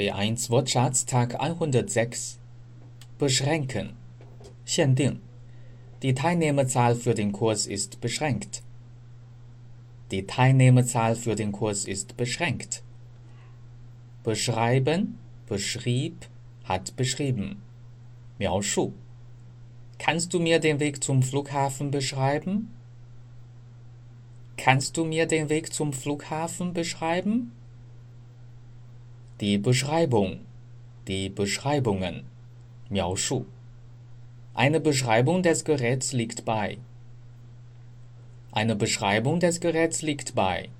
B1 Wortschatz Tag 106 Beschränken 限定 Die Teilnehmerzahl für den Kurs ist beschränkt. Die Teilnehmerzahl für den Kurs ist beschränkt. Beschreiben, beschrieb, hat beschrieben. 描述 Kannst du mir den Weg zum Flughafen beschreiben? Kannst du mir den Weg zum Flughafen beschreiben? Die Beschreibung, die Beschreibungen, 描述 Eine Beschreibung des Geräts liegt bei. Eine Beschreibung des Geräts liegt bei.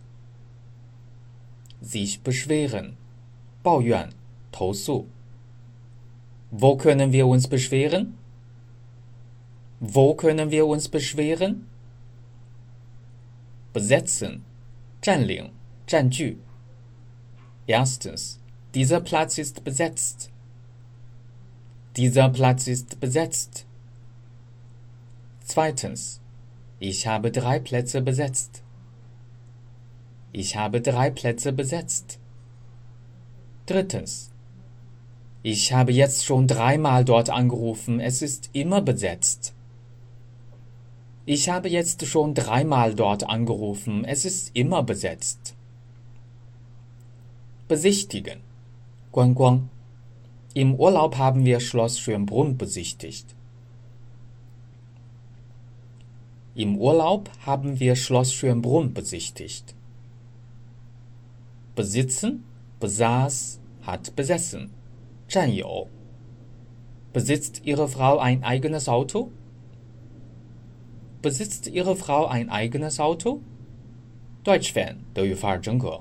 Sich beschweren, 抱怨，投诉。Wo können wir uns beschweren? Wo können wir uns beschweren? Besetzen, 占领，占据。Erstens, dieser Platz ist besetzt. Dieser Platz ist besetzt. Zweitens, ich habe drei Plätze besetzt. Ich habe drei Plätze besetzt. Drittens, ich habe jetzt schon dreimal dort angerufen, es ist immer besetzt. Ich habe jetzt schon dreimal dort angerufen, es ist immer besetzt. Besichtigen. 观光. Im Urlaub haben wir Schloss Schönbrunn besichtigt. Im Urlaub haben wir Schloss Schönbrunn besichtigt. Besitzen, besaß, hat besessen. 占有. Besitzt Ihre Frau ein eigenes Auto? Besitzt Ihre Frau ein eigenes Auto? Deutsch Fan 德语范儿真格。